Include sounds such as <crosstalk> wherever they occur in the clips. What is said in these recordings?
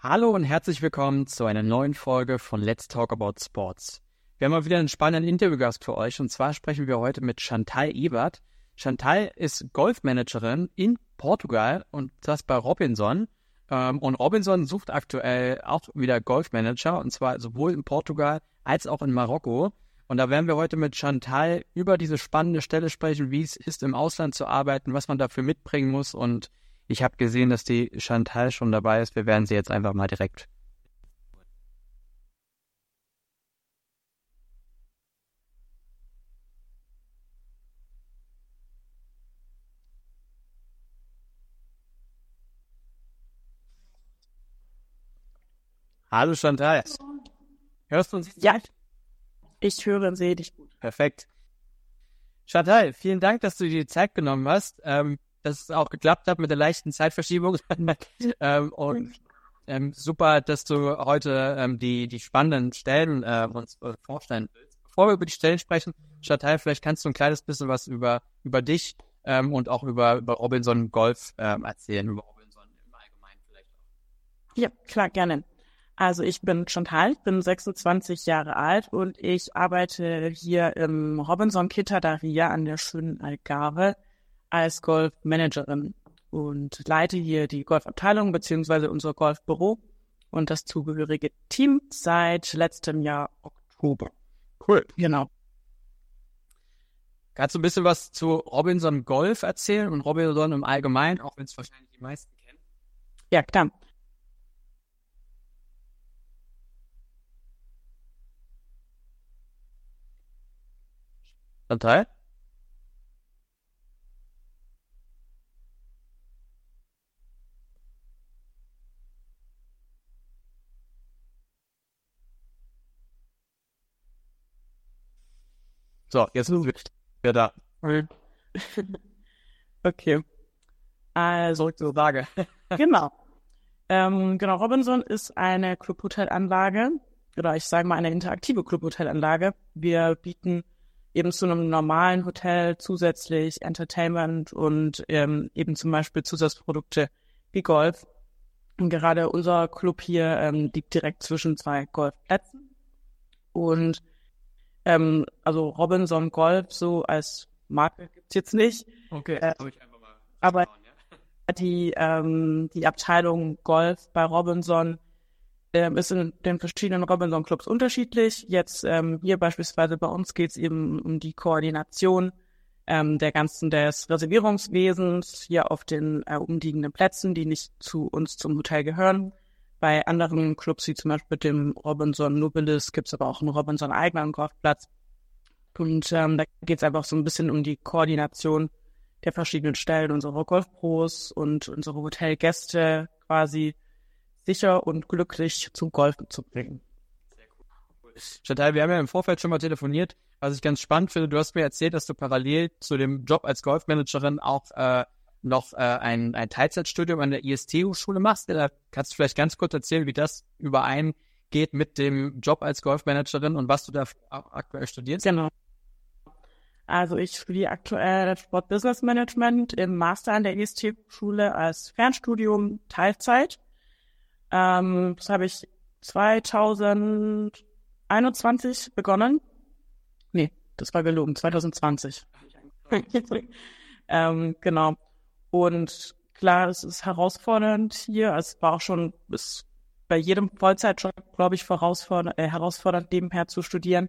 Hallo und herzlich willkommen zu einer neuen Folge von Let's Talk About Sports. Wir haben mal wieder einen spannenden Interviewgast für euch und zwar sprechen wir heute mit Chantal Ebert. Chantal ist Golfmanagerin in Portugal und das bei Robinson. Ähm, und Robinson sucht aktuell auch wieder Golfmanager und zwar sowohl in Portugal als auch in Marokko. Und da werden wir heute mit Chantal über diese spannende Stelle sprechen, wie es ist, im Ausland zu arbeiten, was man dafür mitbringen muss und ich habe gesehen, dass die Chantal schon dabei ist. Wir werden sie jetzt einfach mal direkt. Hallo Chantal. Hörst du uns? Ja, ich höre und sehe dich gut. Perfekt. Chantal, vielen Dank, dass du dir die Zeit genommen hast. Ähm, dass es auch geklappt hat mit der leichten Zeitverschiebung. <laughs> ähm, und ähm, super, dass du heute ähm, die, die spannenden Stellen äh, uns äh, vorstellen willst. Bevor wir über die Stellen sprechen, Chantal, vielleicht kannst du ein kleines bisschen was über, über dich ähm, und auch über, über Robinson Golf ähm, erzählen, über Robinson im Allgemeinen vielleicht auch. Ja, klar, gerne. Also ich bin Chantal, bin 26 Jahre alt und ich arbeite hier im Robinson Kitadaria an der schönen Algarve als Golfmanagerin und leite hier die Golfabteilung beziehungsweise unser Golfbüro und das zugehörige Team seit letztem Jahr Oktober. Cool. Genau. Kannst du ein bisschen was zu Robinson Golf erzählen und Robinson im Allgemeinen, auch wenn es wahrscheinlich die meisten kennen? Ja, klar. Chantal? So, jetzt sind wir da. <laughs> Okay. Also, Zurück zur Frage. <laughs> genau. Ähm, genau, Robinson ist eine Clubhotelanlage oder ich sage mal eine interaktive Clubhotelanlage. Wir bieten eben zu einem normalen Hotel zusätzlich Entertainment und ähm, eben zum Beispiel Zusatzprodukte wie Golf. Und gerade unser Club hier ähm, liegt direkt zwischen zwei Golfplätzen. Und ähm, also Robinson Golf so als Marke gibt's jetzt nicht. Okay, äh, habe ich einfach mal. Aber ja. die, ähm, die Abteilung Golf bei Robinson ähm, ist in den verschiedenen Robinson Clubs unterschiedlich. Jetzt ähm, hier beispielsweise bei uns geht's eben um die Koordination ähm, der ganzen des Reservierungswesens hier auf den äh, umliegenden Plätzen, die nicht zu uns zum Hotel gehören. Bei anderen Clubs, wie zum Beispiel dem Robinson Nobilis, gibt es aber auch einen Robinson eigenen Golfplatz. Und ähm, da geht es einfach so ein bisschen um die Koordination der verschiedenen Stellen unserer Golfpros und unsere Hotelgäste quasi sicher und glücklich zum Golfen zu bringen. Sehr cool. Chantal, wir haben ja im Vorfeld schon mal telefoniert, was ich ganz spannend finde. Du hast mir erzählt, dass du parallel zu dem Job als Golfmanagerin auch äh, noch äh, ein, ein Teilzeitstudium an der IST-Hochschule machst. Da kannst du vielleicht ganz kurz erzählen, wie das übereingeht mit dem Job als Golfmanagerin und was du da aktuell studierst? Genau. Also ich studiere aktuell Sport Business Management im Master an der IST-Schule als Fernstudium Teilzeit. Ähm, das habe ich 2021 begonnen. Nee, das war gelogen, 2020. <laughs> ähm, genau. Und klar, es ist herausfordernd hier. Es war auch schon bis bei jedem Vollzeitjob, glaube ich, herausfordernd, äh, herausfordernd, nebenher zu studieren.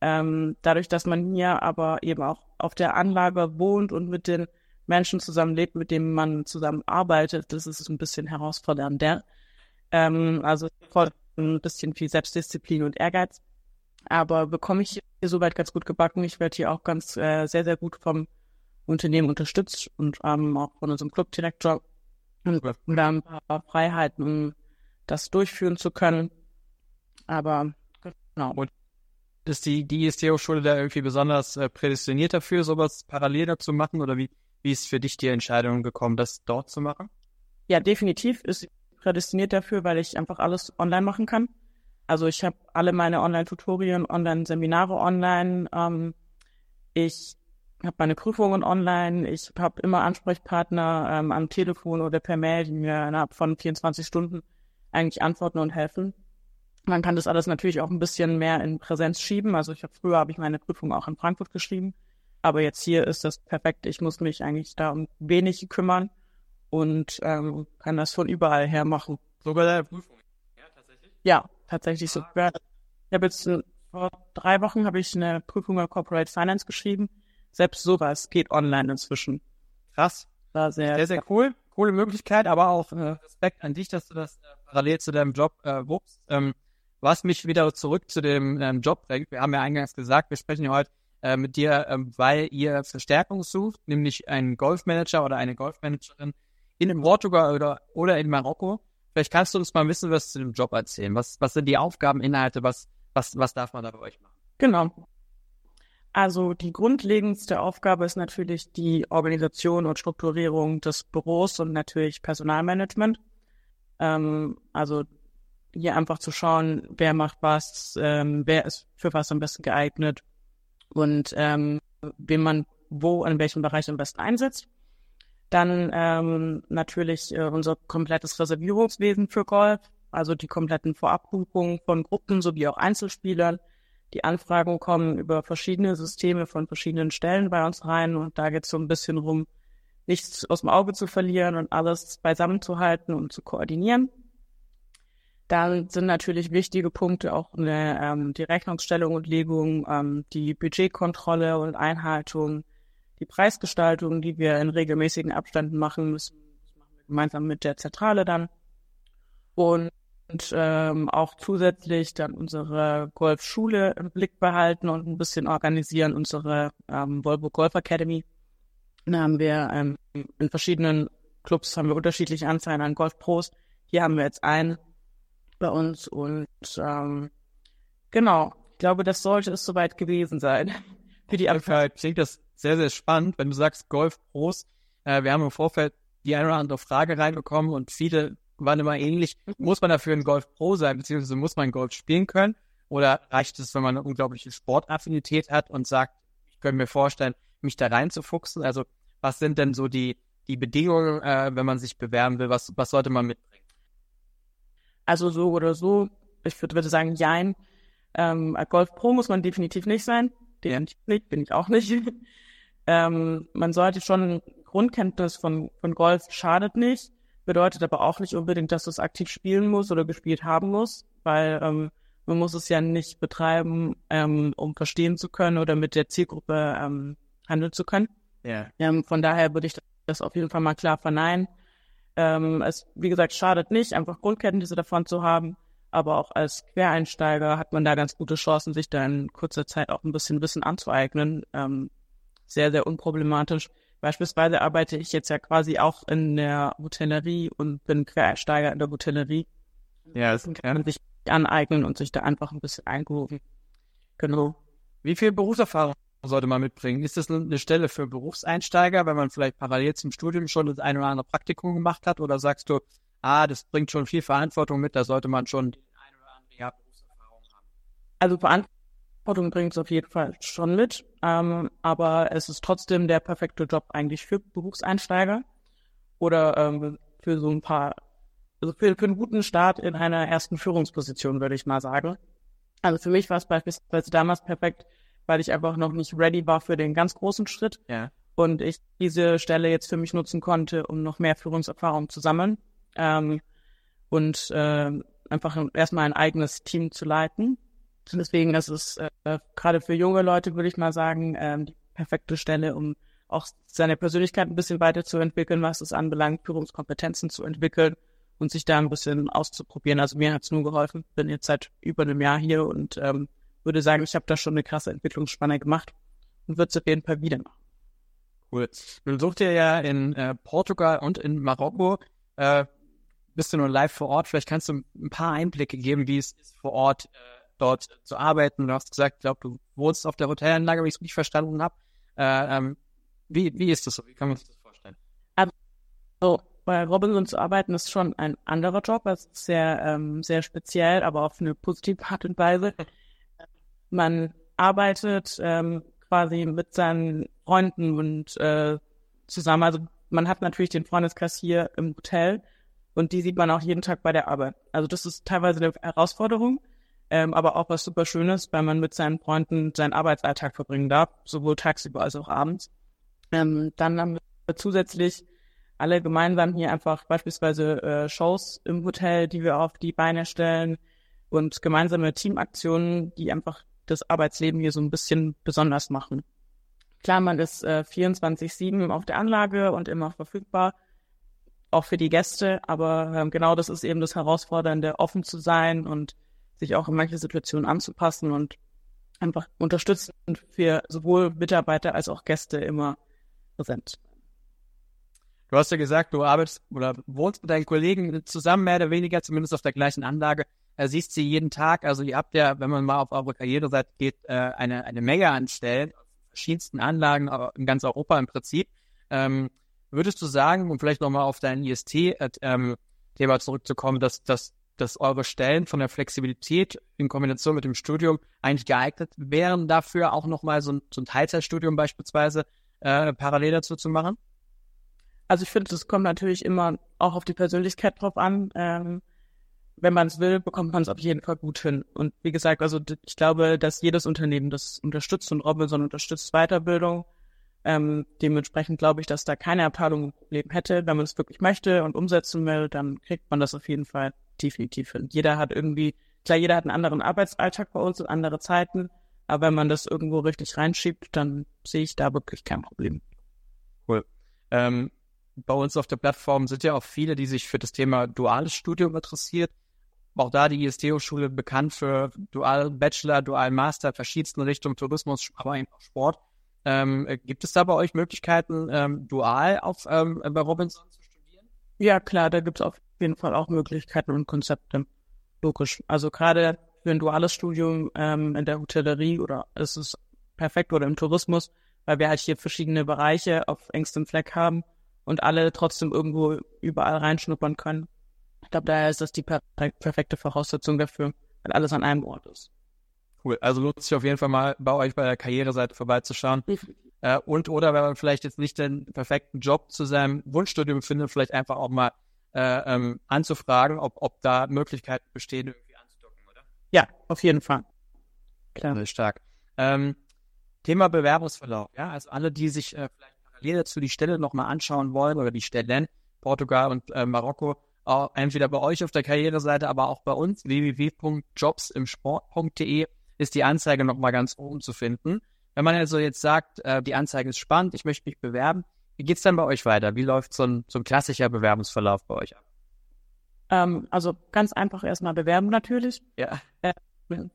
Ähm, dadurch, dass man hier aber eben auch auf der Anlage wohnt und mit den Menschen zusammenlebt, mit denen man zusammenarbeitet, das ist ein bisschen herausfordernder. Ähm, also ein bisschen viel Selbstdisziplin und Ehrgeiz. Aber bekomme ich hier soweit ganz gut gebacken. Ich werde hier auch ganz äh, sehr, sehr gut vom Unternehmen unterstützt und ähm, auch von unserem Clubdirektor und da ein paar Freiheiten, um das durchführen zu können. Aber genau. Und ist die, die IST-Hochschule da irgendwie besonders äh, prädestiniert dafür, sowas parallel dazu machen? Oder wie, wie ist für dich die Entscheidung gekommen, das dort zu machen? Ja, definitiv ist sie prädestiniert dafür, weil ich einfach alles online machen kann. Also ich habe alle meine Online-Tutorien, Online-Seminare online. Ähm, ich habe meine Prüfungen online, ich habe immer Ansprechpartner ähm, am Telefon oder per Mail, die mir innerhalb von 24 Stunden eigentlich antworten und helfen. Man kann das alles natürlich auch ein bisschen mehr in Präsenz schieben. Also ich habe früher habe ich meine Prüfung auch in Frankfurt geschrieben, aber jetzt hier ist das perfekt. Ich muss mich eigentlich da um wenig kümmern und ähm, kann das von überall her machen. Sogar deine Prüfung? Ja, tatsächlich. Ja, tatsächlich so. Ich habe jetzt äh, vor drei Wochen habe ich eine Prüfung in Corporate Finance geschrieben. Selbst sowas geht online inzwischen. Krass. War sehr, sehr, sehr cool. Coole Möglichkeit, aber auch äh, Respekt an dich, dass du das äh, parallel zu deinem Job äh, wuchst. Ähm, was mich wieder zurück zu dem ähm, Job bringt. Wir haben ja eingangs gesagt, wir sprechen ja heute äh, mit dir, ähm, weil ihr Verstärkung sucht, nämlich einen Golfmanager oder eine Golfmanagerin in Portugal oder, oder in Marokko. Vielleicht kannst du uns mal ein bisschen was zu dem Job erzählen. Was, was sind die Aufgabeninhalte? Was, was, was darf man da bei euch machen? Genau. Also die grundlegendste Aufgabe ist natürlich die Organisation und Strukturierung des Büros und natürlich Personalmanagement. Ähm, also hier einfach zu schauen, wer macht was, ähm, wer ist für was am besten geeignet und ähm, wen man wo in welchem Bereich am besten einsetzt. Dann ähm, natürlich äh, unser komplettes Reservierungswesen für Golf, also die kompletten Vorabbuchungen von Gruppen sowie auch Einzelspielern die Anfragen kommen über verschiedene Systeme von verschiedenen Stellen bei uns rein und da geht es so ein bisschen rum, nichts aus dem Auge zu verlieren und alles beisammen zu halten und zu koordinieren. Dann sind natürlich wichtige Punkte auch eine, ähm, die Rechnungsstellung und Legung, ähm, die Budgetkontrolle und Einhaltung, die Preisgestaltung, die wir in regelmäßigen Abständen machen müssen, das machen wir gemeinsam mit der Zentrale dann. Und und ähm, auch zusätzlich dann unsere Golfschule im Blick behalten und ein bisschen organisieren, unsere ähm, Volvo Golf Academy. Da haben wir ähm, in verschiedenen Clubs haben wir unterschiedliche Anzahlen an Golfpros. Hier haben wir jetzt einen bei uns und ähm, genau, ich glaube, das sollte es soweit gewesen sein. <laughs> Für die Anfrage klingt das sehr, sehr spannend, wenn du sagst Golfpros. Äh, wir haben im Vorfeld die eine oder andere Frage reinbekommen und viele waren immer ähnlich. Muss man dafür ein Golf Pro sein, beziehungsweise muss man Golf spielen können? Oder reicht es, wenn man eine unglaubliche Sportaffinität hat und sagt, ich könnte mir vorstellen, mich da reinzufuchsen? Also was sind denn so die, die Bedingungen, äh, wenn man sich bewerben will? Was, was sollte man mitbringen? Also so oder so, ich würde, würde sagen, jein. Ähm, Golf Pro muss man definitiv nicht sein. Definitiv nicht, bin ich auch nicht. <laughs> ähm, man sollte schon Grundkenntnis von, von Golf schadet nicht bedeutet aber auch nicht unbedingt, dass es aktiv spielen muss oder gespielt haben muss, weil ähm, man muss es ja nicht betreiben, ähm, um verstehen zu können oder mit der Zielgruppe ähm, handeln zu können. Ja. Ähm, von daher würde ich das auf jeden Fall mal klar verneinen. Ähm, es, wie gesagt, schadet nicht, einfach Grundkenntnisse davon zu haben, aber auch als Quereinsteiger hat man da ganz gute Chancen, sich da in kurzer Zeit auch ein bisschen Wissen anzueignen. Ähm, sehr, sehr unproblematisch. Beispielsweise arbeite ich jetzt ja quasi auch in der Hotellerie und bin Quereinsteiger in der Hotellerie. Ja, das kann man sich aneignen und sich da einfach ein bisschen eingerufen. Genau. Wie viel Berufserfahrung sollte man mitbringen? Ist das eine Stelle für Berufseinsteiger, wenn man vielleicht parallel zum Studium schon das ein oder andere Praktikum gemacht hat? Oder sagst du, ah, das bringt schon viel Verantwortung mit, da sollte man schon ein oder andere Jahr Berufserfahrung haben? Also Verantwortung Verantwortung bringt es auf jeden Fall schon mit, ähm, aber es ist trotzdem der perfekte Job eigentlich für Berufseinsteiger oder ähm, für so ein paar, also für, für einen guten Start in einer ersten Führungsposition, würde ich mal sagen. Also für mich war es beispielsweise damals perfekt, weil ich einfach noch nicht ready war für den ganz großen Schritt. Ja. Und ich diese Stelle jetzt für mich nutzen konnte, um noch mehr Führungserfahrung zu sammeln. Ähm, und äh, einfach erstmal ein eigenes Team zu leiten. Deswegen ist es äh, gerade für junge Leute, würde ich mal sagen, ähm, die perfekte Stelle, um auch seine Persönlichkeit ein bisschen weiterzuentwickeln, was es anbelangt, Führungskompetenzen zu entwickeln und sich da ein bisschen auszuprobieren. Also mir hat es nur geholfen. Bin jetzt seit über einem Jahr hier und ähm, würde sagen, ich habe da schon eine krasse Entwicklungsspanne gemacht und würde es auf jeden Fall wieder machen. Cool. Du suchst ja ja in äh, Portugal und in Marokko. Äh, bist du nur live vor Ort? Vielleicht kannst du ein paar Einblicke geben, wie es ist vor Ort äh, dort zu arbeiten. Du hast gesagt, ich glaube, du wohnst auf der Hotelanlage, wenn ich es richtig verstanden habe. Äh, ähm, wie, wie ist das so? Wie kann man sich das vorstellen? Also, bei Robinson zu arbeiten ist schon ein anderer Job. Es ist sehr, ähm, sehr speziell, aber auf eine positive Art und Weise. <laughs> Man arbeitet ähm, quasi mit seinen Freunden und äh, zusammen. Also man hat natürlich den Freundeskreis hier im Hotel Und die sieht man auch jeden Tag bei der Arbeit. Also das ist teilweise eine Herausforderung, ähm, aber auch was super Schönes, weil man mit seinen Freunden seinen Arbeitsalltag verbringen darf, sowohl tagsüber als auch abends. Ähm, dann haben wir zusätzlich alle gemeinsam hier einfach beispielsweise äh, Shows im Hotel, die wir auf die Beine stellen und gemeinsame Teamaktionen, die einfach das Arbeitsleben hier so ein bisschen besonders machen. Klar, man ist äh, 24-7 auf der Anlage und immer verfügbar, auch für die Gäste, aber ähm, genau das ist eben das Herausfordernde, offen zu sein und sich auch in manche Situationen anzupassen und einfach unterstützend für sowohl Mitarbeiter als auch Gäste immer präsent. Du hast ja gesagt, du arbeitest oder wohnst mit deinen Kollegen zusammen, mehr oder weniger, zumindest auf der gleichen Anlage. Er siehst sie jeden Tag. Also ihr habt ja, wenn man mal auf eure Karriereseite geht, äh, eine, eine Menge an Stellen, verschiedensten Anlagen in ganz Europa im Prinzip. Ähm, würdest du sagen, um vielleicht nochmal auf dein IST-Thema ähm, zurückzukommen, dass, dass, dass eure Stellen von der Flexibilität in Kombination mit dem Studium eigentlich geeignet wären, dafür auch nochmal so so ein Teilzeitstudium beispielsweise äh, parallel dazu zu machen? Also ich finde, das kommt natürlich immer auch auf die Persönlichkeit drauf an. Ähm, wenn man es will, bekommt man es auf jeden Fall gut hin. Und wie gesagt, also ich glaube, dass jedes Unternehmen das unterstützt und Robinson unterstützt Weiterbildung. Ähm, dementsprechend glaube ich, dass da keine Abteilung ein Problem hätte. Wenn man es wirklich möchte und umsetzen will, dann kriegt man das auf jeden Fall definitiv hin. Jeder hat irgendwie, klar, jeder hat einen anderen Arbeitsalltag bei uns und andere Zeiten. Aber wenn man das irgendwo richtig reinschiebt, dann sehe ich da wirklich kein Problem. Cool. Ähm, bei uns auf der Plattform sind ja auch viele, die sich für das Thema duales Studium interessiert. Auch da die IST-Hochschule bekannt für Dual Bachelor, Dual Master, verschiedensten Richtungen Tourismus, aber eben auch Sport. Ähm, gibt es da bei euch Möglichkeiten, ähm, dual auf, ähm, bei Robinson zu studieren? Ja, klar, da gibt es auf jeden Fall auch Möglichkeiten und Konzepte. Logisch. Also gerade für ein duales Studium ähm, in der Hotellerie oder ist es perfekt oder im Tourismus, weil wir halt hier verschiedene Bereiche auf engstem Fleck haben und alle trotzdem irgendwo überall reinschnuppern können. Ich glaube, daher ist das die per perfekte Voraussetzung dafür, weil alles an einem Ort ist. Cool. Also lohnt sich auf jeden Fall mal bei euch bei der Karriereseite vorbeizuschauen. Äh, und oder wenn man vielleicht jetzt nicht den perfekten Job zu seinem Wunschstudium findet, vielleicht einfach auch mal äh, ähm, anzufragen, ob, ob da Möglichkeiten bestehen, irgendwie anzudocken, oder? Ja, auf jeden Fall. Klar. Sehr stark. Ähm, Thema Bewerbungsverlauf, ja, also alle, die sich äh, vielleicht parallel dazu die Stelle nochmal anschauen wollen oder die Stellen, Portugal und äh, Marokko, auch entweder bei euch auf der Karriereseite, aber auch bei uns, www.jobsimsport.de, ist die Anzeige nochmal ganz oben zu finden. Wenn man also jetzt sagt, äh, die Anzeige ist spannend, ich möchte mich bewerben, wie geht's dann bei euch weiter? Wie läuft so ein, so ein klassischer Bewerbungsverlauf bei euch ab? Ähm, also ganz einfach erstmal bewerben natürlich. Ja. Äh,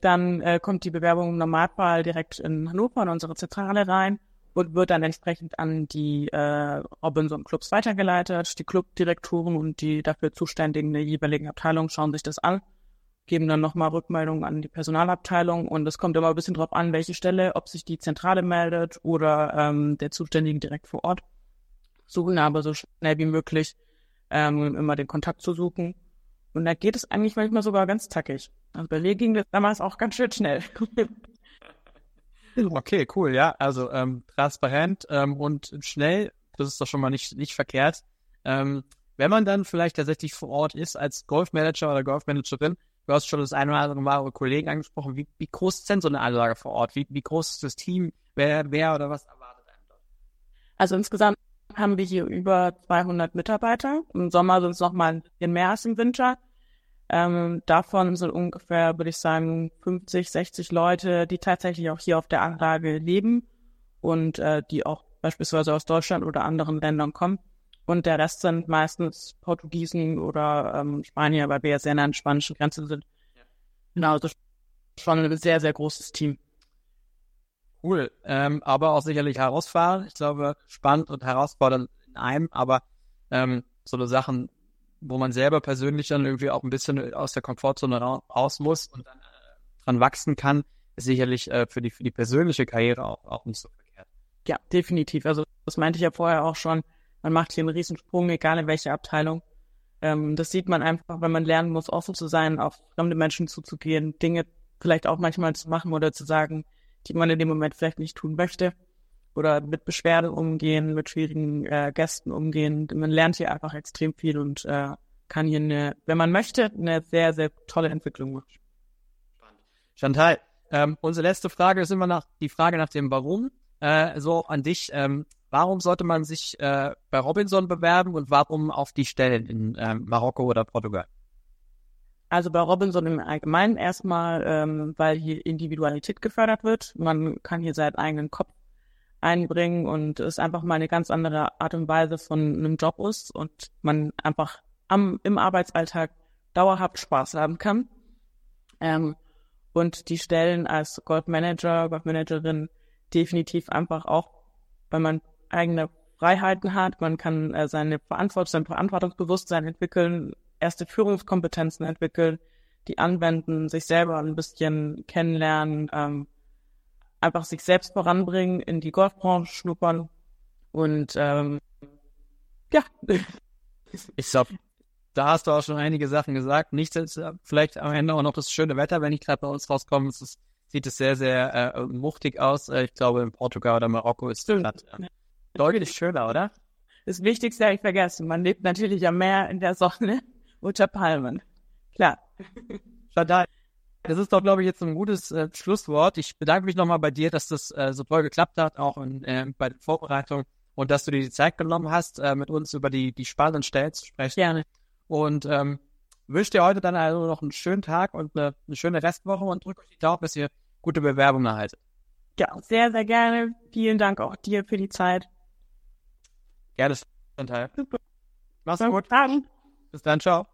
dann äh, kommt die Bewerbung im Normalfall direkt in Hannover in unsere Zentrale rein und wird dann entsprechend an die äh, Robinson Clubs weitergeleitet. Die Clubdirektoren und die dafür zuständigen der jeweiligen Abteilung schauen sich das an, geben dann nochmal Rückmeldungen an die Personalabteilung und es kommt immer ein bisschen drauf an, welche Stelle, ob sich die Zentrale meldet oder ähm, der Zuständige direkt vor Ort. Suchen aber so schnell wie möglich ähm, immer den Kontakt zu suchen. Und da geht es eigentlich manchmal sogar ganz tackig. Also bei mir ging das damals auch ganz schön schnell. <laughs> Okay, cool, ja. Also ähm, transparent ähm, und schnell, das ist doch schon mal nicht, nicht verkehrt. Ähm, wenn man dann vielleicht tatsächlich vor Ort ist als Golfmanager oder Golfmanagerin, du hast schon das eine oder andere Mal eure Kollegen angesprochen, wie, wie groß ist denn so eine Anlage vor Ort? Wie, wie groß ist das Team? Wer, wer oder was erwartet einem dort? Also insgesamt haben wir hier über 200 Mitarbeiter. Im Sommer sind es noch mal ein bisschen mehr als im Winter. Ähm, davon sind ungefähr, würde ich sagen, 50, 60 Leute, die tatsächlich auch hier auf der Anlage leben und äh, die auch beispielsweise aus Deutschland oder anderen Ländern kommen. Und der Rest sind meistens Portugiesen oder ähm, Spanier, weil wir ja sehr nah an der spanischen Grenze sind. Ja. Genau, also schon ein sehr, sehr großes Team. Cool, ähm, aber auch sicherlich herausfordernd. Ich glaube, spannend und herausfordernd in einem, aber ähm, so eine Sachen wo man selber persönlich dann irgendwie auch ein bisschen aus der Komfortzone raus muss und dann äh, dran wachsen kann, ist sicherlich äh, für die für die persönliche Karriere auch, auch nicht so verkehrt. Ja, definitiv. Also das meinte ich ja vorher auch schon. Man macht hier einen Riesensprung, egal in welche Abteilung. Ähm, das sieht man einfach, wenn man lernen muss, offen zu sein, auf fremde Menschen zuzugehen, Dinge vielleicht auch manchmal zu machen oder zu sagen, die man in dem Moment vielleicht nicht tun möchte oder mit Beschwerden umgehen, mit schwierigen äh, Gästen umgehen. Man lernt hier einfach extrem viel und äh, kann hier eine, wenn man möchte, eine sehr, sehr tolle Entwicklung machen. Chantal, ähm, unsere letzte Frage ist immer nach die Frage nach dem Warum. Äh, so an dich, ähm, warum sollte man sich äh, bei Robinson bewerben und warum auf die Stellen in ähm, Marokko oder Portugal? Also bei Robinson im Allgemeinen erstmal, ähm, weil hier Individualität gefördert wird. Man kann hier seinen eigenen Kopf einbringen und es einfach mal eine ganz andere Art und Weise von einem Job ist und man einfach am, im Arbeitsalltag dauerhaft Spaß haben kann. Ähm, und die Stellen als Goldmanager, Goldmanagerin definitiv einfach auch, weil man eigene Freiheiten hat, man kann äh, seine Verantwortung, sein Verantwortungsbewusstsein entwickeln, erste Führungskompetenzen entwickeln, die anwenden, sich selber ein bisschen kennenlernen, ähm, einfach sich selbst voranbringen, in die Golfbranche schnuppern und ähm, ja. <laughs> Ich glaube, da hast du auch schon einige Sachen gesagt. Nichts ist äh, vielleicht am Ende auch noch das schöne Wetter, wenn ich gerade bei uns rauskomme. Es ist, sieht es sehr, sehr äh, muchtig aus. Äh, ich glaube, in Portugal oder Marokko ist es äh, deutlich schöner, oder? Das Wichtigste habe ich vergessen. Man lebt natürlich am Meer in der Sonne unter Palmen. Klar. <laughs> Schadai. Das ist doch, glaube ich, jetzt ein gutes äh, Schlusswort. Ich bedanke mich nochmal bei dir, dass das äh, so toll geklappt hat, auch in, äh, bei der Vorbereitung und dass du dir die Zeit genommen hast, äh, mit uns über die, die spannenden Stellen zu sprechen. Gerne. Und ähm, wünsche dir heute dann also noch einen schönen Tag und eine, eine schöne Restwoche und drücke euch die Daumen, dass ihr gute Bewerbungen erhaltet. Ja, sehr, sehr gerne. Vielen Dank auch dir für die Zeit. Gerne, Chantal. Super. Mach's gut. Dann. Bis dann, ciao.